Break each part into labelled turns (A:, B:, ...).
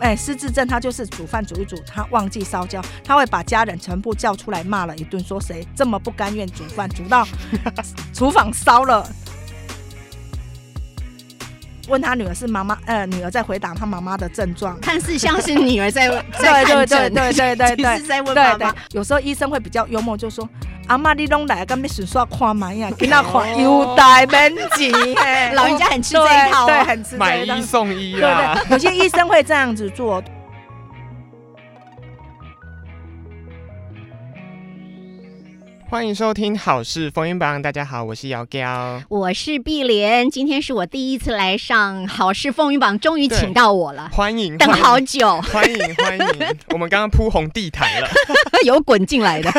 A: 哎，失智症他就是煮饭煮一煮，他忘记烧焦，他会把家人全部叫出来骂了一顿，说谁这么不甘愿煮饭，煮到 厨房烧了。问他女儿是妈妈，呃，女儿在回答他妈妈的症状，
B: 看似像是女儿在 在
A: 对对对对对对对，
B: 是在问妈妈。
A: 有时候医生会比较幽默，就说阿妈你拢来，干咩顺刷看嘛呀？给那看优待免钱，
B: 老人家很吃这一套，
A: 对，很吃
C: 买一送一啊。
A: 对对，有些医生会这样子做。
C: 欢迎收听《好事风云榜》，大家好，我是姚娇，
B: 我是碧莲，今天是我第一次来上《好事风云榜》，终于请到我了，
C: 欢迎，
B: 等好久，
C: 欢迎欢迎，我们刚刚铺红地毯了，
B: 有滚进来的。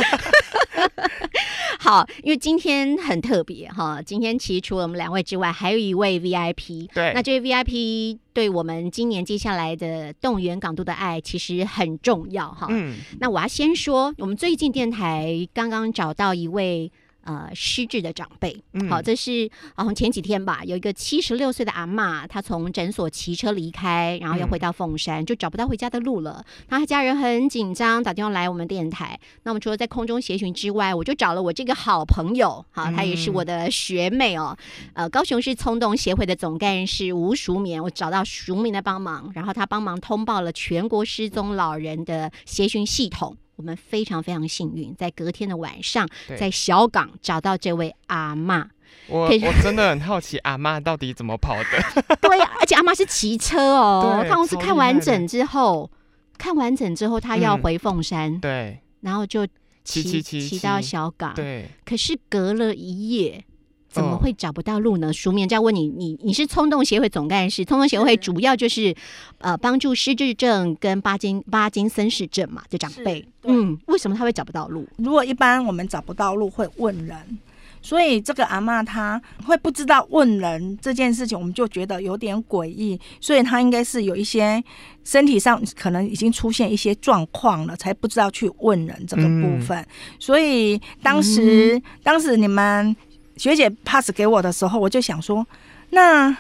B: 好，因为今天很特别哈，今天其实除了我们两位之外，还有一位 VIP。
C: 对，
B: 那这位 VIP 对我们今年接下来的动员港都的爱其实很重要哈。嗯，那我要先说，我们最近电台刚刚找到一位。呃，失智的长辈，好，这是好像前几天吧，有一个七十六岁的阿妈，她从诊所骑车离开，然后要回到凤山，就找不到回家的路了。那他家人很紧张，打电话来我们电台。那我们除了在空中协寻之外，我就找了我这个好朋友，好，她也是我的学妹哦。呃，高雄市冲动协会的总干事吴淑敏，我找到淑敏的帮忙，然后她帮忙通报了全国失踪老人的协寻系统。我们非常非常幸运，在隔天的晚上，在小港找到这位阿妈。
C: 我我真的很好奇，阿妈到底怎么跑的？
B: 对呀，而且阿妈是骑车哦。看公司看完整之后，看完整之后，她要回凤山，
C: 对，
B: 然后就
C: 骑骑骑
B: 骑到小港，
C: 对。
B: 可是隔了一夜。怎么会找不到路呢？书面就要问你，你你是冲动协会总干事，冲动协会主要就是呃帮助失智症跟巴金巴金森氏症嘛，就长辈。嗯，为什么他会找不到路？
A: 如果一般我们找不到路会问人，所以这个阿妈她会不知道问人这件事情，我们就觉得有点诡异，所以她应该是有一些身体上可能已经出现一些状况了，才不知道去问人这个部分。所以当时当时你们。学姐 pass 给我的时候，我就想说，那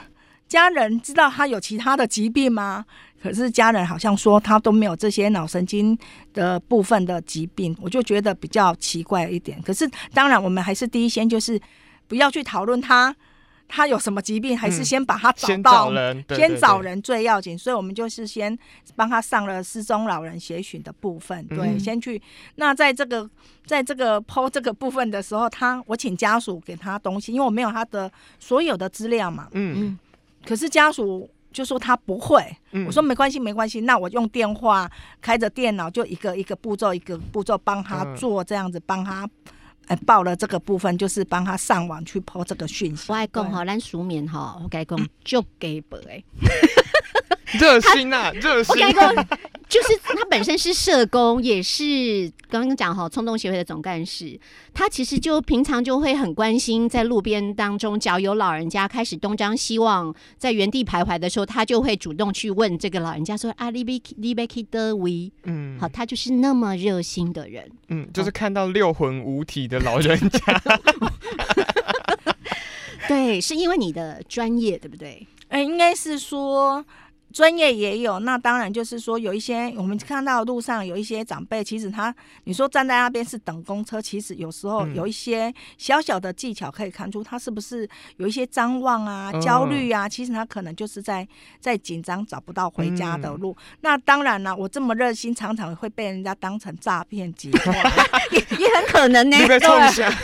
A: 家人知道他有其他的疾病吗？可是家人好像说他都没有这些脑神经的部分的疾病，我就觉得比较奇怪一点。可是当然，我们还是第一先就是不要去讨论他。他有什么疾病，还是先把他找到，先找人最要紧。所以我们就是先帮他上了失踪老人协寻的部分，对，先去。那在这个在这个剖这个部分的时候，他我请家属给他东西，因为我没有他的所有的资料嘛。嗯嗯。可是家属就说他不会，我说没关系没关系，那我用电话开着电脑，就一个一个步骤一个步骤帮他做，这样子帮他。哎，报了这个部分，就是帮他上网去抛这个讯息。
B: 我爱讲哈，咱书面哈，我该讲就给不哎。
C: 热心呐，热心。
B: 就是他本身是社工，也是刚刚讲哈冲动协会的总干事。他其实就平常就会很关心，在路边当中，只要有老人家开始东张西望，在原地徘徊的时候，他就会主动去问这个老人家说：“啊，你贝你贝基德维。”嗯，好，他就是那么热心的人。
C: 嗯，就是看到六魂五体的老人家。
B: 对，是因为你的专业，对不对？
A: 哎，应该是说。专业也有，那当然就是说有一些我们看到路上有一些长辈，其实他你说站在那边是等公车，其实有时候有一些小小的技巧可以看出他是不是有一些张望啊、焦虑啊，其实他可能就是在在紧张找不到回家的路。那当然了，我这么热心，常常会被人家当成诈骗集团，
B: 也也很可能呢。
C: 对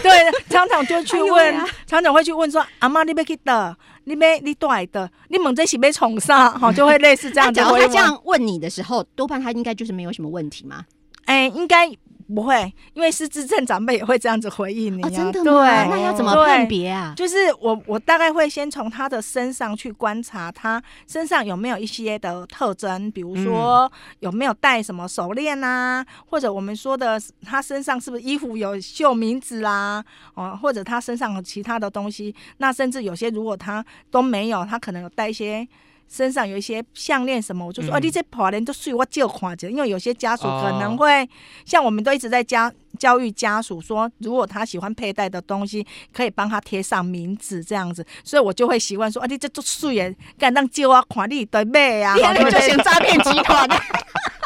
A: 对，常常就去问，常常会去问说：“阿妈，你要去的？你没你带的？你问这是要从啥？” 哈，就会。类似这样，
B: 假如他这样问你的时候，多半他应该就是没有什么问题吗？
A: 哎，应该不会，因为失智症长辈也会这样子回应你啊。
B: 真的吗？那要怎么判别啊？
A: 就是我，我大概会先从他的身上去观察，他身上有没有一些的特征，比如说有没有戴什么手链啊，或者我们说的他身上是不是衣服有绣名字啦，哦，或者他身上有其他的东西。那甚至有些如果他都没有，他可能有带一些。身上有一些项链什么，我就说，哦，
C: 嗯
A: 你这跑人都睡我就看着，因为有些家属可能
C: 哦。
A: 会，像我们都一直在教教育家属说，如果他喜欢佩戴的东西，可以帮他贴上名字这样子，所以我就会习惯说，啊，你这都睡耶，敢当借我看你对买啊，
B: 你那个就
A: 对
B: 像诈骗集团，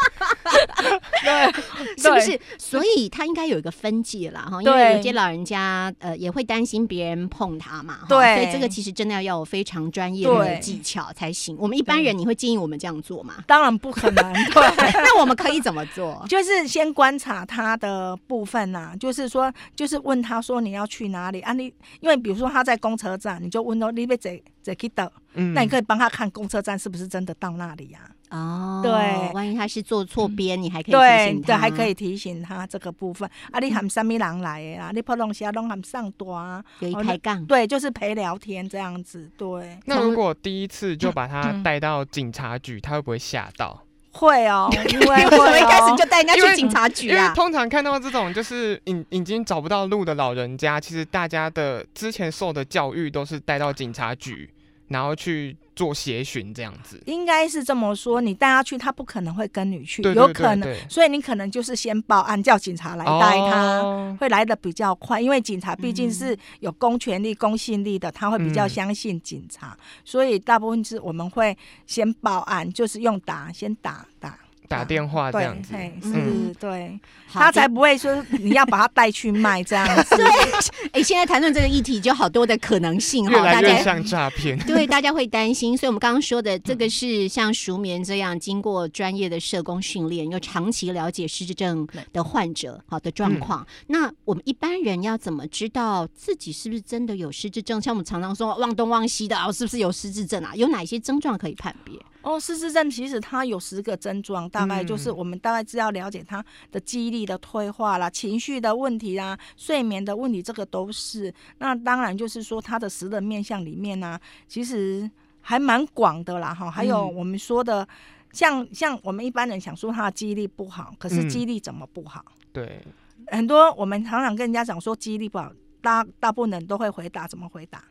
A: 对，
B: 是不是？所以他应该有一个分界啦，哈，因为有些老人家呃也会担心别人碰他嘛，
A: 对
B: 所以这个其实真的要有非常专业的技巧才行。我们一般人，你会建议我们这样做吗？
A: 当然不可能，对。
B: 那我们可以怎么做？
A: 就是先观察他的部分呐、就是说，就是问他说你要去哪里啊你？因为比如说他在公车站，你就问到你被怎怎去到，
C: 嗯
A: 那你可以帮他看公车站是不是真的到那里呀、
B: 哦，
A: 对
B: 万一他是坐错边，你还可以提
A: 对
B: 醒他，
A: 对，还可以提醒他这个部分啊。你喊什么人来的啊？你普通话拢喊上多啊？
B: 有一
A: 哦
B: 开杠。
A: 对，就是陪聊天这样子。对，
C: 那如果第一次就把他
A: 嗯
C: 带到警察局，他会不会吓到？
A: 会哦，因为
B: 为什么一开始
A: 哦
B: 就带人家去警察局
C: 因为
B: 啊？
C: 通常看到这种就是已已经找不到路的老人家，其实大家的之前受的教育都是带到警察局，然后去做协寻这样子。
A: 应该是这么说，你带他去，他不可能会跟你去，
C: 对对
A: 有可能，所以你可能就是先报案，叫警察来带他。
C: 哦
A: 会来的比较快，因为警察毕竟
B: 嗯
A: 是有公权力、公信力的，他会比较
C: 嗯
A: 相信警察，所以大部分是我们会先报案，就是用打，先打打
C: 打电话这样，子。
B: 嗯
A: 是，对，他才不会说你要把他带去卖这样子。
B: 哎，现在谈论这个议题，就好多的可能性哈，
C: 越来
B: 大家。
C: 越像诈骗。
B: 对，大家会担心，所以我们刚刚说的这个是像熟眠这样经过专业的社工训练，又长期了解失智症的患者好的状况。那我们一般人要怎么知道自己是不是真的有失智症？像我们常常说忘东忘西的啊，是不是有失智症啊？有哪些症状可以判别？
A: 哦，失智症其实它有十个症状，大概就是
C: 嗯
A: 我们大概是要了解他的记忆力的退化啦、情绪的问题啦、睡眠的问题，这个都是。那当然就是说他的十个面相里面呢、其实还蛮广的啦哈。还有
B: 嗯
A: 我们说的，像像我们一般人想说他的记忆力不好，可是
C: 嗯
A: 记忆力怎么不好？
C: 对，
A: 很多我们常常跟人家讲说记忆力不好，大大部分人都会回答怎么回答？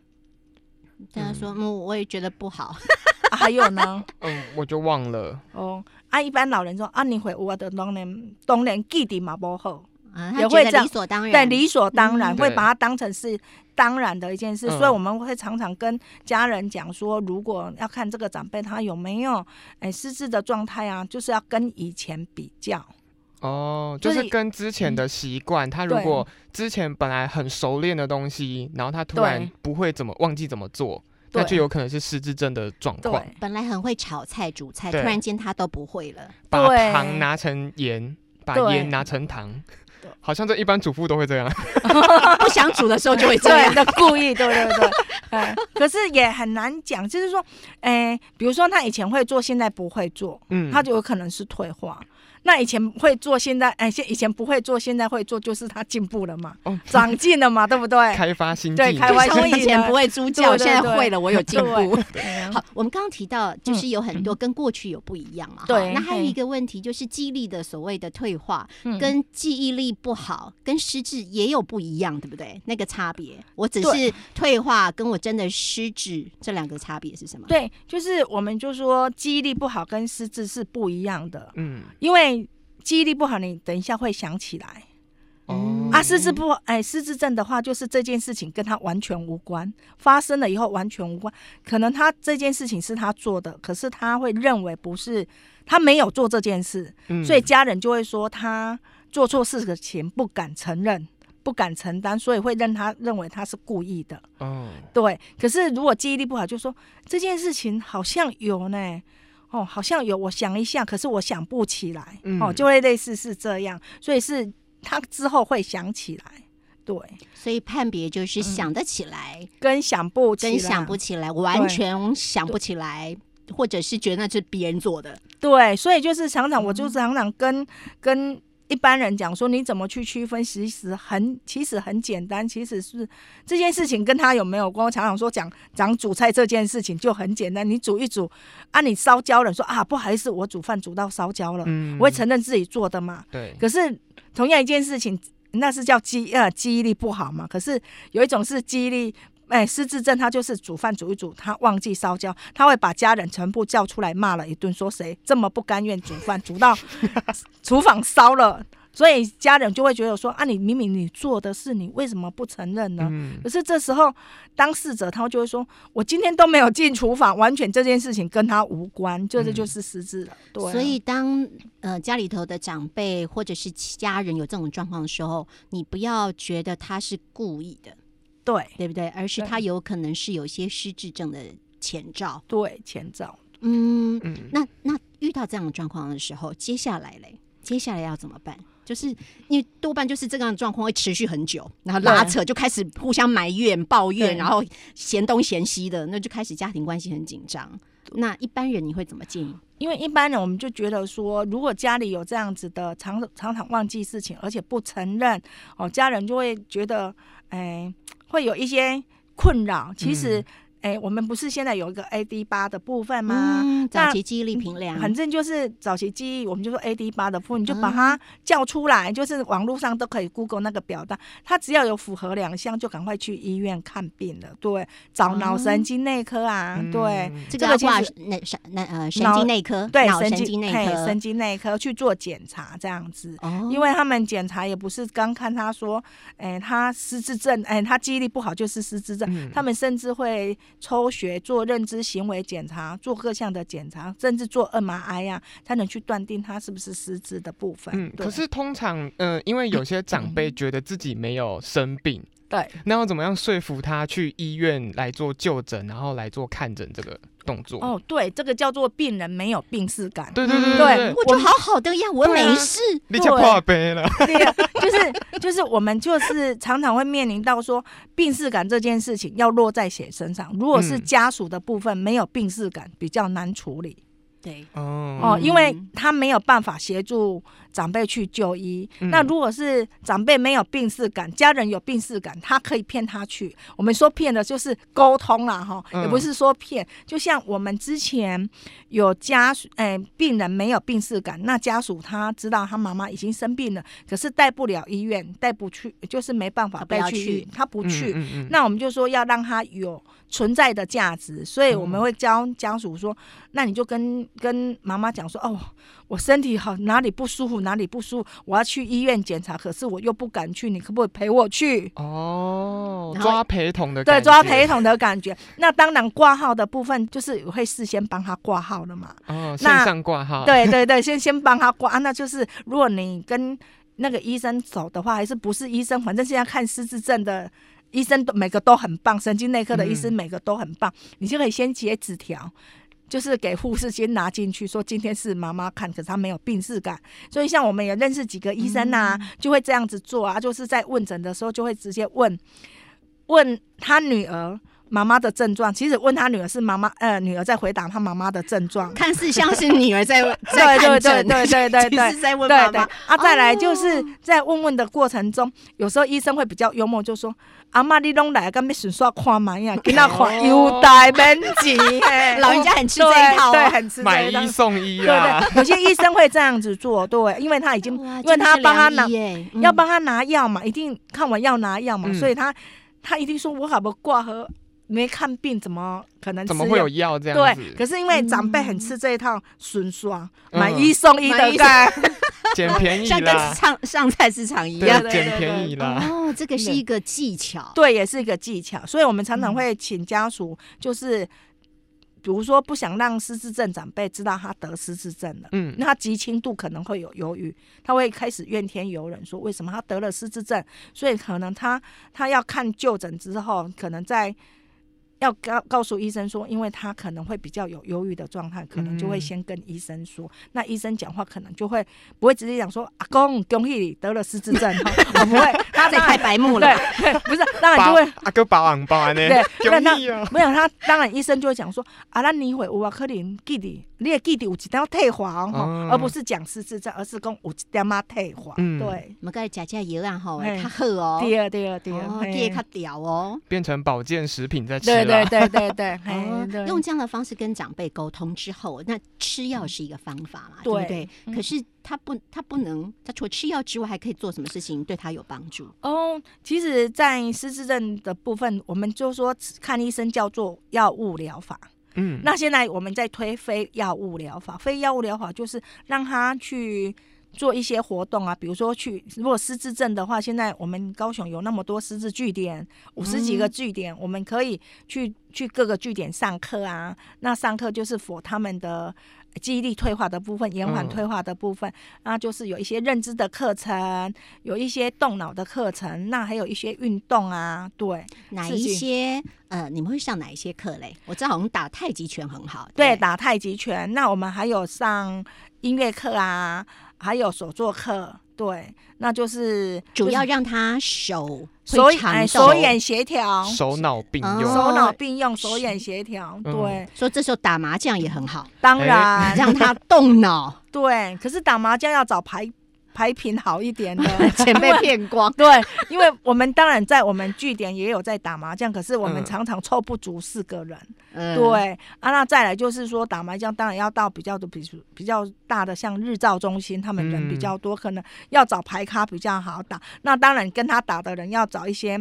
B: 大家说，嗯，我也觉得不好。
A: 啊、还有呢？
C: 嗯，我就忘了。
A: 哦，啊，一般老人说啊，你回我的当然当然记得嘛不好，
B: 啊，他
A: 也会这样
B: 觉得理所当然。
A: 对，理所当然、
B: 嗯
A: 会把它当成是当然的一件事，
C: 嗯
A: 所以我们会常常跟家人讲说，如果要看这个长辈他有没有哎失智的状态啊，就是要跟以前比较。
C: 哦，
A: 就
C: 就是是跟之前的习惯，他如果之前本来很熟练的东西，然后他突然不会怎么忘记怎么做，那就有可能是失智症的状况。
A: 对
B: 本来很会炒菜煮菜，突然间他都不会了。
C: 把糖拿成盐，把
A: 对
C: 盐拿成糖，好像这一般主妇都会这样。
B: 不想煮的时候就会这
A: 对
B: 样。
A: 的，故意，对对对，哎，可是也很难讲，就是说，哎，比如说他以前会做，现在不会做，
C: 嗯，
A: 他就有可能是退化。那以前会做，现在哎，现以前不会做，现在会做，就是他进步了嘛，
C: 哦。
A: 长进了嘛，对不对？
C: 开发新
A: 对开发
B: 就像我以前不会猪叫，现在会了，我有进步。
A: 对。啊
B: 好，我们刚刚提到，就是有很多跟过去有不一样嘛。哈
A: 对。
B: 那还有一个问题就是记忆力的所谓的退化，
A: 嗯。
B: 跟记忆力不好、跟失智也有不一样，对不对？那个差别，我只是退化，跟我真的失智这两个差别是什么？
A: 对，就是我们就说记忆力不好跟失智是不一样的，
C: 嗯，
A: 因为记忆力不好，你等一下会想起来
C: 哦，
A: 啊。失智不哎，失智症的话，就是这件事情跟他完全无关，发生了以后完全无关。可能他这件事情是他做的，可是他会认为不是他没有做这件事，
C: 嗯
A: 所以家人就会说他做错事的情不敢承认。不敢承担，所以会让他认为他是故意的。
C: 哦，
A: 对，可是如果记忆力不好，就说这件事情好像有呢，哦，好像有，我想一下，可是我想不起来，
C: 嗯
A: 哦，就会类似是这样，所以是他之后会想起来，对，
B: 所以判别就是想得起来，
A: 跟想不起来，
B: 跟想不起来，完全想不起来，或者是觉得那是别人做的。
A: 对，所以就是常常我
B: 嗯
A: 就常常跟、跟。一般人讲说你怎么去区分，其实很其实很简单，其实是这件事情跟他有没有关。我常常说讲讲煮菜这件事情就很简单，你煮一煮啊，你烧焦了，说啊不好意思，我煮饭煮到烧焦了，
C: 嗯
A: 我会承认自己做的嘛。
C: 对，
A: 可是同样一件事情，那是叫记呃记忆力不好嘛。可是有一种是记忆力哎，失智症他就是煮饭煮一煮，他忘记烧焦，他会把家人全部叫出来骂了一顿，说谁这么不甘愿煮饭，煮到 厨房烧了。所以家人就会觉得说啊，你明明你做的事，你为什么不承认呢？可是这时候当事者他就会说，我今天都没有进厨房，完全这件事情跟他无关，这这就是失智了。对。
B: 所以当呃家里头的长辈或者是家人有这种状况的时候，你不要觉得他是故意的，
A: 对
B: 对不对？而是他有可能是有些失智症的前兆。
A: 对前兆。
B: 嗯嗯。那那遇到这样的状况的时候，接下来嘞，接下来要怎么办？就是因为多半就是这样的状况会持续很久，然后拉扯就开始互相埋怨、抱怨，然后嫌东嫌西的，那就开始家庭关系很紧张。那一般人你会怎么建议？
A: 因为一般人我们就觉得说，如果家里有这样子的常常常忘记事情，而且不承认，哦，家人就会觉得，哎，会有一些困扰。其实。哎，我们不是现在有一个 AD 八的部分吗？
B: 早期记忆力评量，
A: 反正就是早期记忆，我们就说 AD 八的部分，你就把它叫出来，就是网络上都可以 Google 那个表单，它只要有符合两项，就赶快去医院看病了。对，找脑神经内科啊，对，
B: 这个挂那神那呃神经内科，
A: 对，
B: 神经内科，
A: 神经内科去做检查这样子。哦，因为他们检查也不是刚看他说，哎，他失智症，哎，他记忆力不好就是失智症，他们甚至会。抽血做认知行为检查，做各项的检查，甚至做 MRI 呀，才能去断定他是不是失智的部分。嗯，
C: 可是通常，嗯，因为有些长辈觉得自己没有生病。
A: 对，
C: 那要怎么样说服他去医院来做就诊，然后来做看诊这个动作？
A: 哦，对，这个叫做病人没有病逝感。
C: 对对对对，
B: 我就好好的呀，我没事。
C: 你就破杯了。
A: 对呀，就是就是我们就是常常会面临到说病逝感这件事情要落在谁身上？如果是家属的部分没有病逝感，比较难处理。
B: 对
A: 哦哦，因为他没有办法协助长辈去就医。那如果是长辈没有病逝感，家人有病逝感，他可以骗他去。我们说骗的就是沟通啦，哈，也不是说骗。就像我们之前有家属，哎，病人没有病逝感，那家属他知道他妈妈已经生病了，可是带不了医院，带不去，就是没办法带去，他不去。那我们就说要让他有存在的价值，所以我们会教家属说，那你就跟。跟妈妈讲说哦，我身体好，哪里不舒服哪里不舒服，我要去医院检查，可是我又不敢去，你可不可以陪我去？
C: 哦，抓陪同的
A: 对，抓陪同的感觉。那当然挂号的部分就是会事先帮他挂号了嘛。
C: 哦，线上挂号。
A: 对对对，先先帮他挂。那就是如果你跟那个医生走的话，还是不是医生，反正现在看失智症的医生都每个都很棒，神经内科的医生每个都很棒，你就可以先写纸条。就是给护士先拿进去，说今天是妈妈看，可是她没有病逝感，所以像我们也认识几个医生呐，就会这样子做啊，就是在问诊的时候就会直接问，问他女儿。妈妈的症状，其实问他女儿是妈妈，呃，女儿在回答他妈妈的症状，
B: 看似像是女儿在 在
A: 对对对对对对，
B: 在问妈妈。
A: 啊，再来就是在问问的过程中，有时候医生会比较幽默，就说：“阿妈，你拢来，干咩顺刷看嘛呀？给他看优待免钱。”
B: 老人家很吃这一套，
A: 对，很吃
C: 买一送一啊。
A: 对对，有些医生会这样子做，对，因为他已经，因为他帮他拿，要帮他拿药嘛，一定看完药拿药嘛，所以他他一定说：“我好不挂盒。”没看病怎么可能？
C: 怎么会有药这样
A: 子？对，可是因为长辈很吃这一套顺刷，买一送一的概
C: 捡便宜
B: 像跟上上菜市场一样，
C: 捡便宜啦。
B: 哦，这个是一个技巧，
A: 对，也是一个技巧。所以我们常常会请家属，就是比如说不想让失智症长辈知道他得失智症了，嗯，那他极轻度可能会有忧郁，他会开始怨天尤人，说为什么他得了失智症？所以可能他他要看就诊之后，可能在要告告诉医生说，因为他可能会比较有忧郁的状态，可能就会先跟医生说。那医生讲话可能就会不会直接讲说阿公恭喜你得了失智症，我不会，
B: 他在开白目了。
A: 对，不是，当然就会
C: 阿哥包红包安呢。
A: 对，那他没有他，当然医生就会讲说啊，那你会有啊，可能记得你也记得有一点退化哦，而不是讲失智症，而是讲有一点嘛退化。对，
B: 我们该加加油啊吼，较好哦。
A: 对啊对啊对啊，
B: 第二较屌哦，
C: 变成保健食品在吃。
A: 对对对对，对，
B: 用这样的方式跟长辈沟通之后，那吃药是一个方法嘛，对不对？可是他不，他不能，他除了吃药之外，还可以做什么事情对他有帮助？
A: 哦，其实，在失智症的部分，我们就说看医生叫做药物疗法。嗯，那现在我们在推非药物疗法，非药物疗法就是让他去。做一些活动啊，比如说去，如果失智症的话，现在我们高雄有那么多失智据点，五十几个据点，我们可以去去各个据点上课啊。那上课就是否他们的记忆力退化的部分，延缓退化的部分，那就是有一些认知的课程，有一些动脑的课程，那还有一些运动啊。对，
B: 哪一些？呃，你们会上哪一些课嘞？我知道好像打太极拳很好，
A: 对，打太极拳。那我们还有上音乐课啊。还有手作课，对，那就是
B: 主要让他手
A: 手眼手眼协调，
C: 手脑并用，
A: 手脑并用，手眼协调，对。
B: 所以这时候打麻将也很好，
A: 当然
B: 让他动脑，
A: 对。可是打麻将要找牌。牌品好一点的，
B: 钱被骗光。
A: 对，因为我们当然在我们据点也有在打麻将，可是我们常常凑不足四个人。对啊，那再来就是说打麻将，当然要到比较的，比如比较大的，像日照中心，他们人比较多，可能要找牌咖比较好打。那当然跟他打的人要找一些，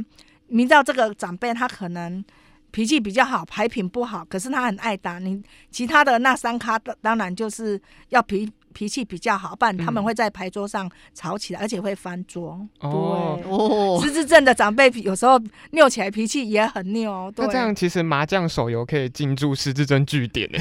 A: 明知道这个长辈他可能脾气比较好，牌品不好，可是他很爱打。你其他的那三咖，当然就是要脾。脾气比较好，不然他们会在牌桌上吵起来，而且会翻桌。对，失智症的长辈有时候拗起来脾气也很拗。
C: 那这样其实麻将手游可以进驻失智症据点 呢？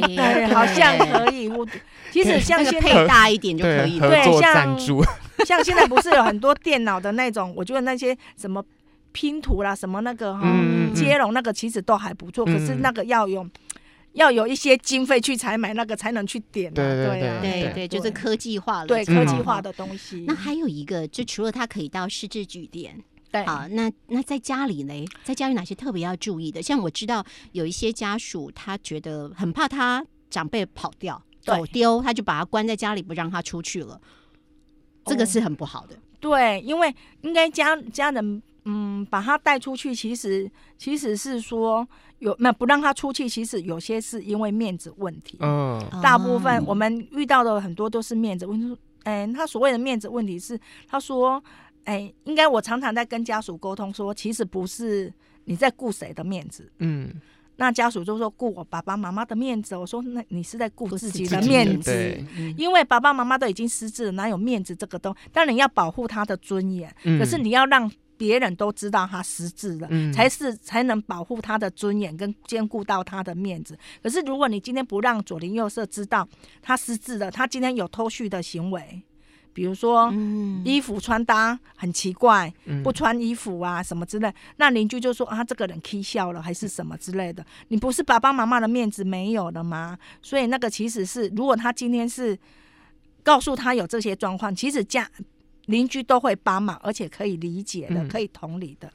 A: 对，好像可以。我其实像现在
B: 配大一点就可以。
C: 对，像
A: 像现在不是有很多电脑的那种，我觉得那些什么拼图啦，什么那个哈接龙那个，其实都还不错。可是那个要用。要有一些经费去采买那个才能去点，
C: 对对
B: 对对对，就是科技化了，
A: 对科技化的东西。
B: 那还有一个，就除了他可以到市制据点，
A: 对，
B: 好，那那在家里呢，在家里哪些特别要注意的？像我知道有一些家属，他觉得很怕他长辈跑掉、走丢，他就把他关在家里，不让他出去了，这个是很不好的。
A: 对，因为应该家家人。嗯，把他带出去，其实其实是说有那不让他出去，其实有些是因为面子问题。嗯，大部分我们遇到的很多都是面子问题。哎，他所谓的面子问题是，他说，哎，应该我常常在跟家属沟通说，其实不是你在顾谁的面子。嗯，那家属就说顾我爸爸妈妈的面子。我说，那你是在顾自己的面子，因为爸爸妈妈都已经失智了，哪有面子这个东？当然要保护他的尊严，可是你要让。别人都知道他失智了，才是才能保护他的尊严跟兼顾到他的面子。可是如果你今天不让左邻右舍知道他失智了，他今天有偷蓄的行为，比如说衣服穿搭很奇怪，不穿衣服啊什么之类，那邻居就说啊这个人 K 笑了还是什么之类的。你不是爸爸妈妈的面子没有了吗？所以那个其实是，如果他今天是告诉他有这些状况，其实家。邻居都会帮忙，而且可以理解的，可以同理的，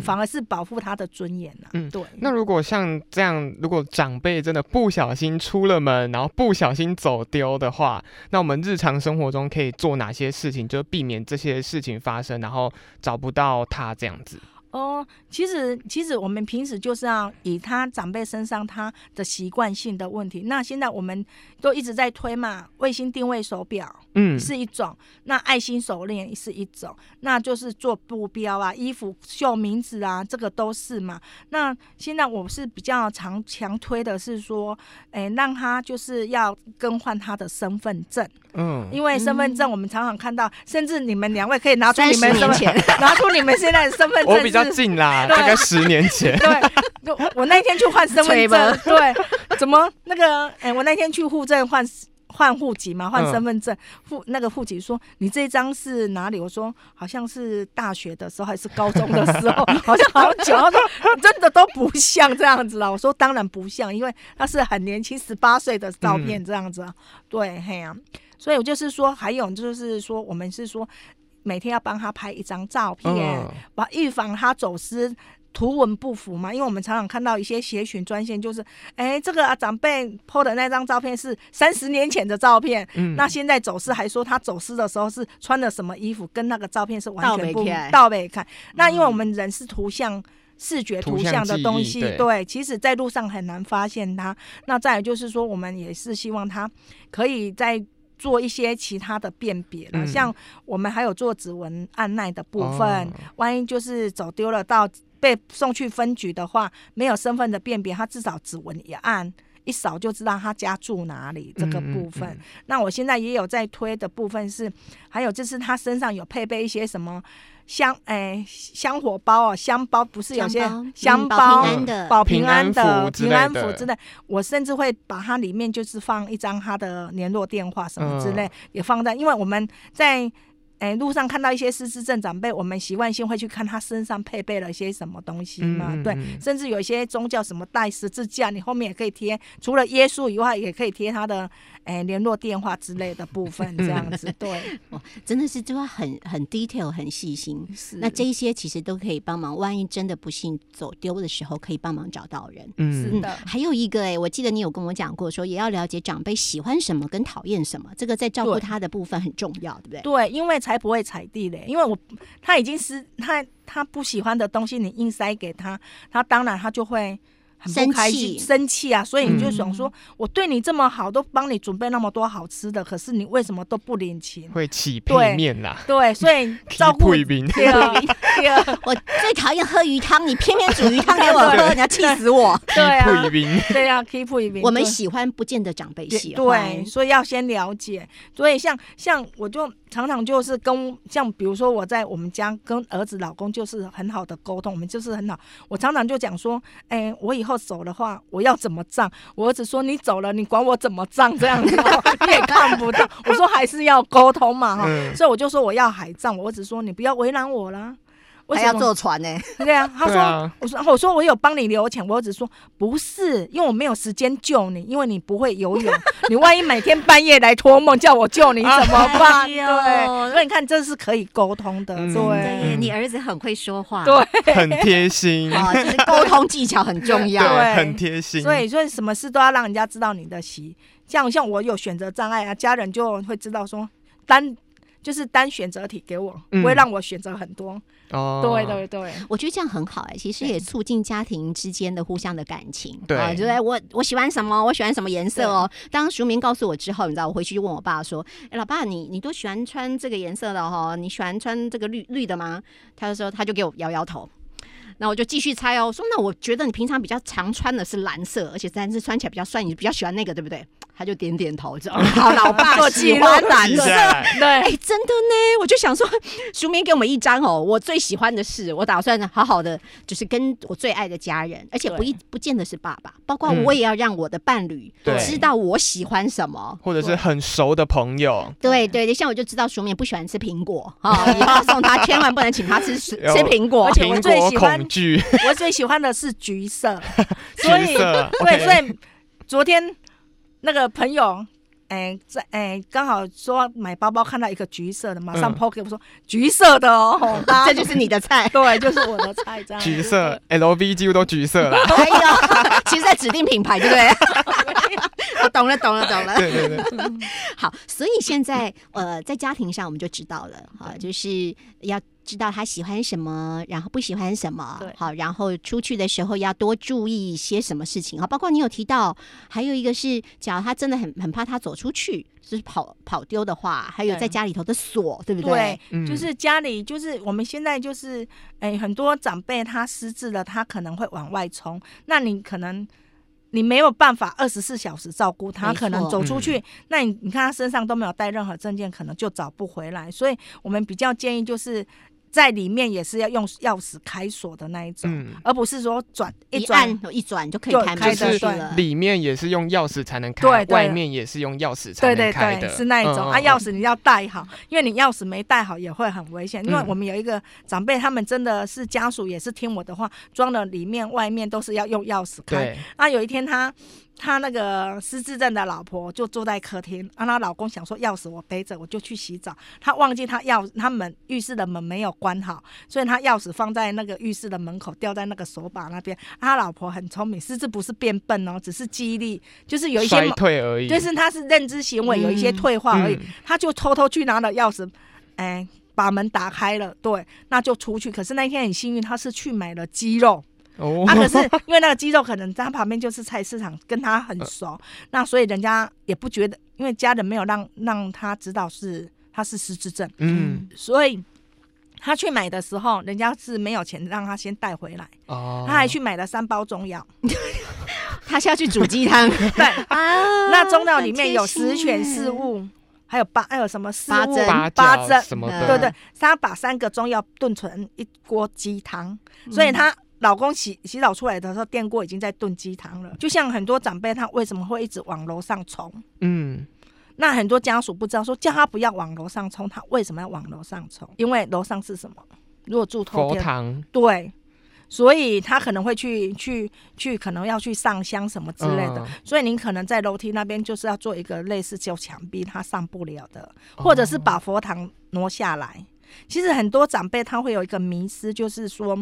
A: 反而是保护他的尊严呐。嗯，对。
C: 那如果像这样，如果长辈真的不小心出了门，然后不小心走丢的话，那我们日常生活中可以做哪些事情，就避免这些事情发生，然后找不到他这样子？
A: 哦，其实其实我们平时就是要以他长辈身上他的习惯性的问题。那现在我们都一直在推嘛，卫星定位手表，嗯，是一种；那爱心手链是一种；那就是做布标啊，衣服绣名字啊，这个都是嘛。那现在我是比较常强推的是说，哎，让他就是要更换他的身份证，嗯，因为身份证我们常常看到，甚至你们两位可以拿出你们身份，拿出你们现在的身份证。
C: 近啦，大概十年前。
A: 对，我那天去换身份证，对，怎么那个？哎，我那天去户政换换户籍嘛，换身份证，户那个户籍说你这张是哪里？我说好像是大学的时候还是高中的时候，好像好久。他说真的都不像这样子了。我说当然不像，因为他是很年轻，十八岁的照片这样子。对，嘿呀，所以我就是说，还有就是说，我们是说。每天要帮他拍一张照片，把预防他走失、图文不符嘛。因为我们常常看到一些协寻专线，就是哎，这个啊长辈 PO 的那张照片是三十年前的照片，那现在走失还说他走失的时候是穿的什么衣服，跟那个照片是完全不倒背看。那因为我们人是图像。视觉图像的东西，对，其实在路上很难发现他。那再有就是说，我们也是希望他可以在做一些其他的辨别了，像我们还有做指纹按耐的部分，万一就是走丢了到被送去分局的话，没有身份的辨别，他至少指纹也按。一扫就知道他家住哪里这个部分，那我现在也有在推的部分是，还有就是他身上有配备一些什么香哎香火包哦香包，不是有些香包保平安的。平安符之类，我甚至会把它里面就是放一张他的联络电话什么之类，也放在，因为我们在。哎，路上看到一些失智症长辈，我们习惯性会去看他身上配备了一些什么东西嘛？对，甚至有一些宗教什么带十字架，你后面也可以贴，除了耶稣以外，也可以贴他的。哎，联络电话之类的部分，这样子，对，哇，
B: 真的是就会很很 detail，很细心。是，那这一些其实都可以帮忙，万一真的不幸走丢的时候，可以帮忙找到人。
A: 嗯，是的。
B: 还有一个，哎，我记得你有跟我讲过，说也要了解长辈喜欢什么跟讨厌什么，这个在照顾他的部分很重要，对不对？
A: 对，因为才不会踩地雷。因为我他已经是他他不喜欢的东西，你硬塞给他，他当然他就会。
B: 生气，
A: 生气啊！所以你就想说，我对你这么好，都帮你准备那么多好吃的，可是你为什么都不领情？
C: 会起配面啦。
A: 对，所以照顾
C: 对
A: 啊，对啊，
B: 我最讨厌喝鱼汤，你偏偏煮鱼汤给我喝，你要气死我。
A: 对啊，对啊，keep 一
B: 我们喜欢不见得长辈喜欢，
A: 对，所以要先了解。所以像像我就。常常就是跟像比如说我在我们家跟儿子老公就是很好的沟通，我们就是很好。我常常就讲说，哎，我以后走的话，我要怎么葬？我儿子说你走了，你管我怎么葬？这样子你也看不到。我说还是要沟通嘛哈，所以我就说我要海葬。我儿子说你不要为难我啦。
B: 还要坐船呢？
A: 对啊，他说：“我说我说我有帮你留钱，我只说不是，因为我没有时间救你，因为你不会游泳，你万一每天半夜来托梦叫我救你 怎么办？对，所以你看这是可以沟通的。对，
B: 你儿子很会说话，
A: 对，
C: 很贴心
B: 啊，就是沟通技巧很重要，
C: 对，很贴心。
A: 所以所以什么事都要让人家知道你的习，像像我有选择障碍啊，家人就会知道说单。”就是单选择题给我，不会让我选择很多。哦，对对对，
B: 我觉得这样很好哎，其实也促进家庭之间的互相的感情。
C: 对，
B: 就是我我喜欢什么，我喜欢什么颜色哦。当淑明告诉我之后，你知道，我回去就问我爸说：“哎，老爸，你你都喜欢穿这个颜色的哈？你喜欢穿这个绿绿的吗？”他就说，他就给我摇摇头。那我就继续猜哦，说那我觉得你平常比较常穿的是蓝色，而且蓝色穿起来比较帅，你比较喜欢那个，对不对？他就点点头，知道吗？老爸喜欢蓝色，
A: 对，哎，
B: 真的呢。我就想说，书明给我们一张哦，我最喜欢的是，我打算好好的，就是跟我最爱的家人，而且不一不见得是爸爸，包括我也要让我的伴侣知道我喜欢什么，
C: 或者是很熟的朋友。
B: 对对对，像我就知道书明不喜欢吃苹果啊，以后送他千万不能请他吃 吃苹果，
A: 而且我最喜欢，
C: 惧，
A: 我最喜欢的是橘色，
C: 所以，
A: 对，所以昨天。那个朋友，哎，在哎，刚好说买包包看到一个橘色的，马上抛给我说橘色的哦，
B: 这就是你的菜，
A: 对，就是我的菜，这样。
C: 橘色，LV 几乎都橘色了。
B: 哎呀，其实在指定品牌，对不对？我懂了，懂了，懂了。
C: 对对对。
B: 好，所以现在呃，在家庭上我们就知道了，哈，就是要。知道他喜欢什么，然后不喜欢什么，好，然后出去的时候要多注意一些什么事情，啊，包括你有提到，还有一个是，假如他真的很很怕他走出去，就是跑跑丢的话，还有在家里头的锁，对不
A: 对？对，就是家里，就是我们现在就是，哎，很多长辈他失智了，他可能会往外冲，那你可能你没有办法二十四小时照顾他，可能走出去，那你你看他身上都没有带任何证件，可能就找不回来，所以我们比较建议就是。在里面也是要用钥匙开锁的那一种，而不是说转
B: 一转一转就可以开门
C: 出去了。里面也是用钥匙才能开，外面也是用钥匙才能开的。
A: 是那一种啊，钥匙你要带好，因为你钥匙没带好也会很危险。因为我们有一个长辈，他们真的是家属，也是听我的话，装了里面外面都是要用钥匙开。那，有一天他。他那个失智症的老婆就坐在客厅，啊，她老公想说钥匙我背着，我就去洗澡。他忘记他钥他门浴室的门没有关好，所以他钥匙放在那个浴室的门口，掉在那个手把那边。他老婆很聪明，失智不是变笨哦，只是记忆力就是有一些
C: 衰退而已，
A: 就是他是认知行为有一些退化而已。他就偷偷去拿了钥匙，哎，把门打开了，对，那就出去。可是那天很幸运，他是去买了鸡肉。哦，啊，可是因为那个鸡肉可能在他旁边就是菜市场，跟他很熟，那所以人家也不觉得，因为家人没有让让他知道是他是失智症，嗯，所以他去买的时候，人家是没有钱让他先带回来，哦，他还去买了三包中药，
B: 他是要去煮鸡汤，
A: 对 啊，那中药里面有十全四物。还有八，还有什么四物
C: 八珍什么的，
A: 对对，他把三个中药炖成一锅鸡汤，所以她老公洗洗澡出来的时候，电锅已经在炖鸡汤了。就像很多长辈，他为什么会一直往楼上冲？嗯，那很多家属不知道，说叫他不要往楼上冲，他为什么要往楼上冲？因为楼上是什么？如果住
C: 佛堂，
A: 对。所以他可能会去去去，可能要去上香什么之类的。所以您可能在楼梯那边就是要做一个类似旧墙壁，他上不了的，或者是把佛堂挪下来。其实很多长辈他会有一个迷思，就是说，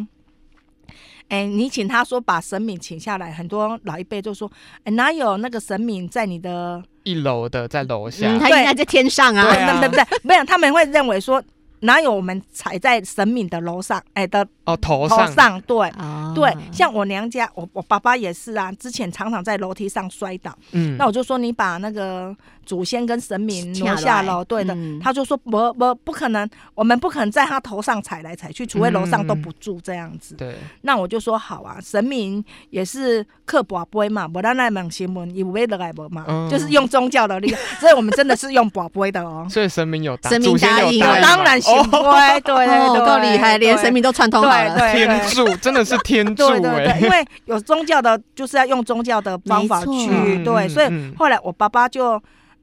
A: 哎，你请他说把神明请下来，很多老一辈就说，哎，哪有那个神明在你的
C: 一楼的，在楼下，
B: 他应该在天上啊？
A: 对 不对？没有，他们会认为说。哪有我们踩在神明的楼上？哎的
C: 哦，头上
A: 上对对，像我娘家，我我爸爸也是啊，之前常常在楼梯上摔倒。嗯，那我就说你把那个祖先跟神明挪下楼，对的。他就说不不不可能，我们不可能在他头上踩来踩去，除非楼上都不住这样子。
C: 对，
A: 那我就说好啊，神明也是刻宝碑嘛，不让那门新闻以为的来不嘛，就是用宗教的力量，所以我们真的是用宝碑的哦。
C: 所以神明有
B: 神明答应，
A: 当然。对对对，
B: 够厉害，连神明都串通好了。
C: 天助，真的是天助
A: 对！因为有宗教的，就是要用宗教的方法去对，所以后来我爸爸就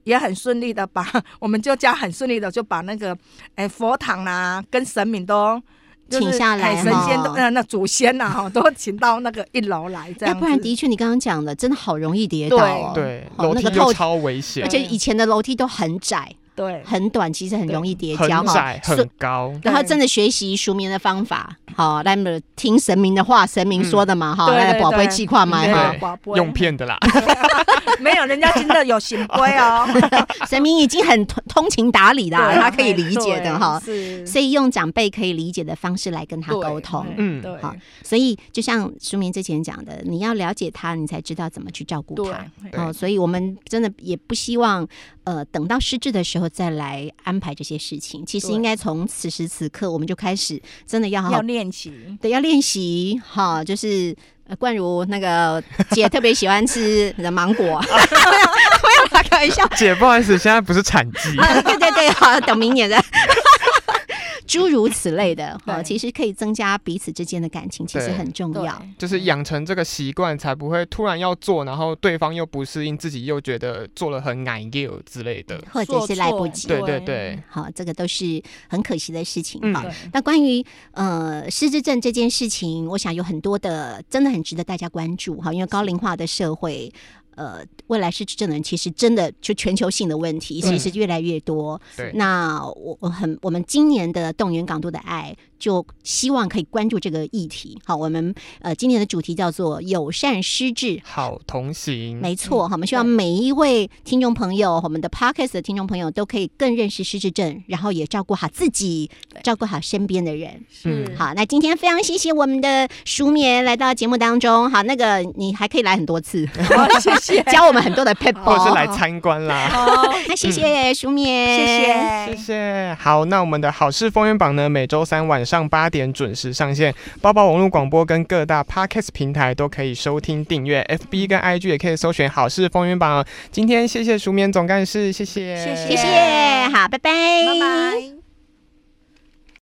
A: 也很顺利的把，我们就家很顺利的就把那个哎佛堂啊跟神明都
B: 请下来，
A: 神仙都呃那祖先呐哈 都请到那个一楼来，这样。
B: 要不然的确你刚刚讲的真的好容易跌倒，
C: 对，楼梯又超危险，
B: 而且以前的楼梯都很窄。
A: 对，
B: 很短，其实很容易跌跤
C: 哈。很高，
B: 然后真的学习熟眠的方法，好，来么听神明的话，神明说的嘛，哈，来宝贝计划买哈，
C: 用骗的啦。
A: 没有，人家真的有行规哦。
B: 神明已经很通通情达理啦，他可以理解的哈。所以用长辈可以理解的方式来跟他沟通，
A: 嗯，对好。
B: 所以就像书明之前讲的，你要了解他，你才知道怎么去照顾他。哦，所以我们真的也不希望，呃，等到失智的时候。再来安排这些事情，其实应该从此时此刻我们就开始，真的要好
A: 好练习，
B: 对，要练习哈。就是冠如那个 姐特别喜欢吃的芒果，没有开玩笑。
C: 姐不好意思，现在不是产季。
B: 对对对，好，等明年再。诸如此类的，哈，其实可以增加彼此之间的感情，其实很重要。
C: 就是养成这个习惯，才不会突然要做，然后对方又不适应，自己又觉得做了很难 you 之类的，
B: 或者是来不及。
C: 对对对，
B: 好，这个都是很可惜的事情。好，那关于呃失智症这件事情，我想有很多的，真的很值得大家关注。哈，因为高龄化的社会。呃，未来失智症的人其实真的就全球性的问题，其实越来越多。
C: 对，
B: 那我我很我们今年的动员港都的爱。就希望可以关注这个议题。好，我们呃今年的主题叫做友善失智，
C: 好同行。
B: 没错，好，我们希望每一位听众朋友，我们的 Podcast 的听众朋友都可以更认识失智症，然后也照顾好自己，照顾好身边的人。
A: 嗯，
B: 好，那今天非常谢谢我们的书眠来到节目当中。好，那个你还可以来很多次，
A: 谢谢，
B: 教我们很多的 p e p l
C: 或是来参观啦。
B: 好，那谢谢书眠，
A: 谢
C: 谢，谢谢。好，那我们的好事风云榜呢，每周三晚。上八点准时上线，包包网络广播跟各大 podcast 平台都可以收听订阅，FB 跟 IG 也可以搜寻好事风云榜。今天谢谢熟眠总干事，谢谢，
A: 谢谢，
B: 谢谢，好，拜拜，
A: 拜拜。